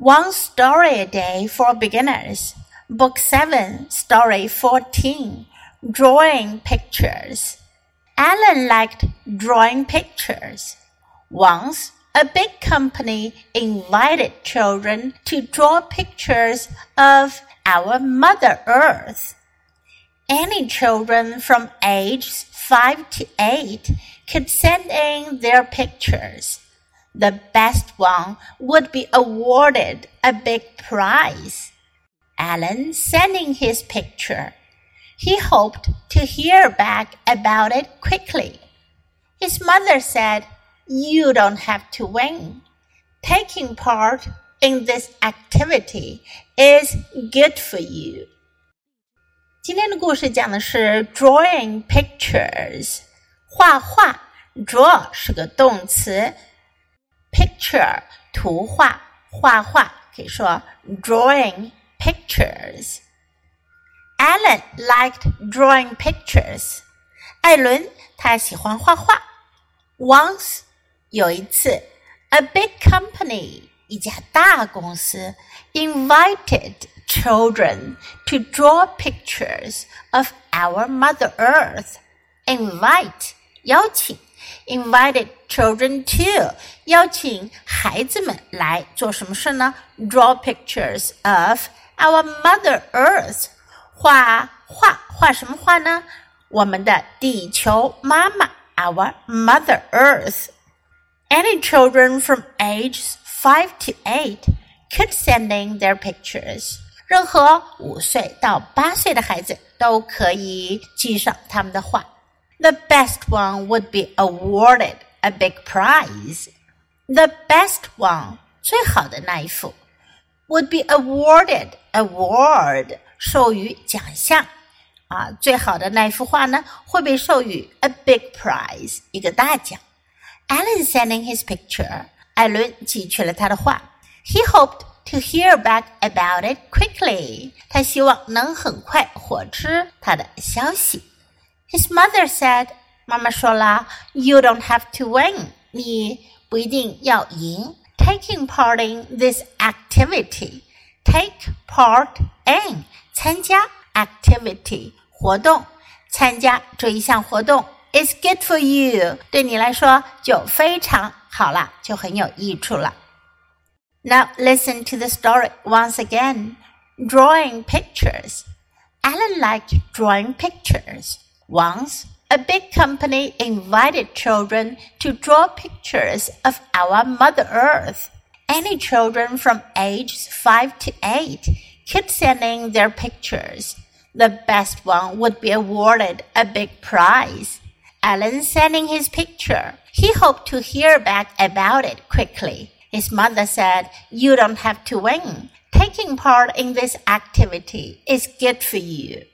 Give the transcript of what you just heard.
One Story a Day for Beginners, Book 7, Story 14 Drawing Pictures. Alan liked drawing pictures. Once, a big company invited children to draw pictures of our Mother Earth. Any children from ages 5 to 8 could send in their pictures the best one would be awarded a big prize. Alan sent in his picture. He hoped to hear back about it quickly. His mother said, You don't have to win. Taking part in this activity is good for you. 今天的故事讲的是 drawing pictures，画画。draw 是个动词。 picture 图画画画，可以说 drawing pictures。Alan liked drawing pictures。艾伦他喜欢画画。Once 有一次，a big company 一家大公司 invited children to draw pictures of our Mother Earth. Invite 邀请 Invited children to 邀请孩子们来做什么事呢？Draw pictures of our Mother Earth，画画画什么画呢？我们的地球妈妈，our Mother Earth。Any children from ages five to eight could send in their pictures。任何五岁到八岁的孩子都可以寄上他们的画。the best one would be awarded a big prize. The best one 最好的那一幅 would be awarded award 授予奖项啊，最好的那一幅画呢会被授予 a big prize 一个大奖。Alan sending his picture，艾伦寄去了他的画。He hoped to hear back about it quickly，他希望能很快获知他的消息。 his mother said, 妈妈说了，You don't have to win，你不一定要赢。Taking part in this activity, take part in 参加 activity 活动，参加这一项活动 is good for you，对你来说就非常好了，就很有益处了。Now listen to the story once again. Drawing pictures. Alan liked drawing pictures. Once, a big company invited children to draw pictures of our Mother Earth. Any children from ages 5 to 8 could send in their pictures. The best one would be awarded a big prize. Alan sent in his picture. He hoped to hear back about it quickly. His mother said, You don't have to win. Taking part in this activity is good for you.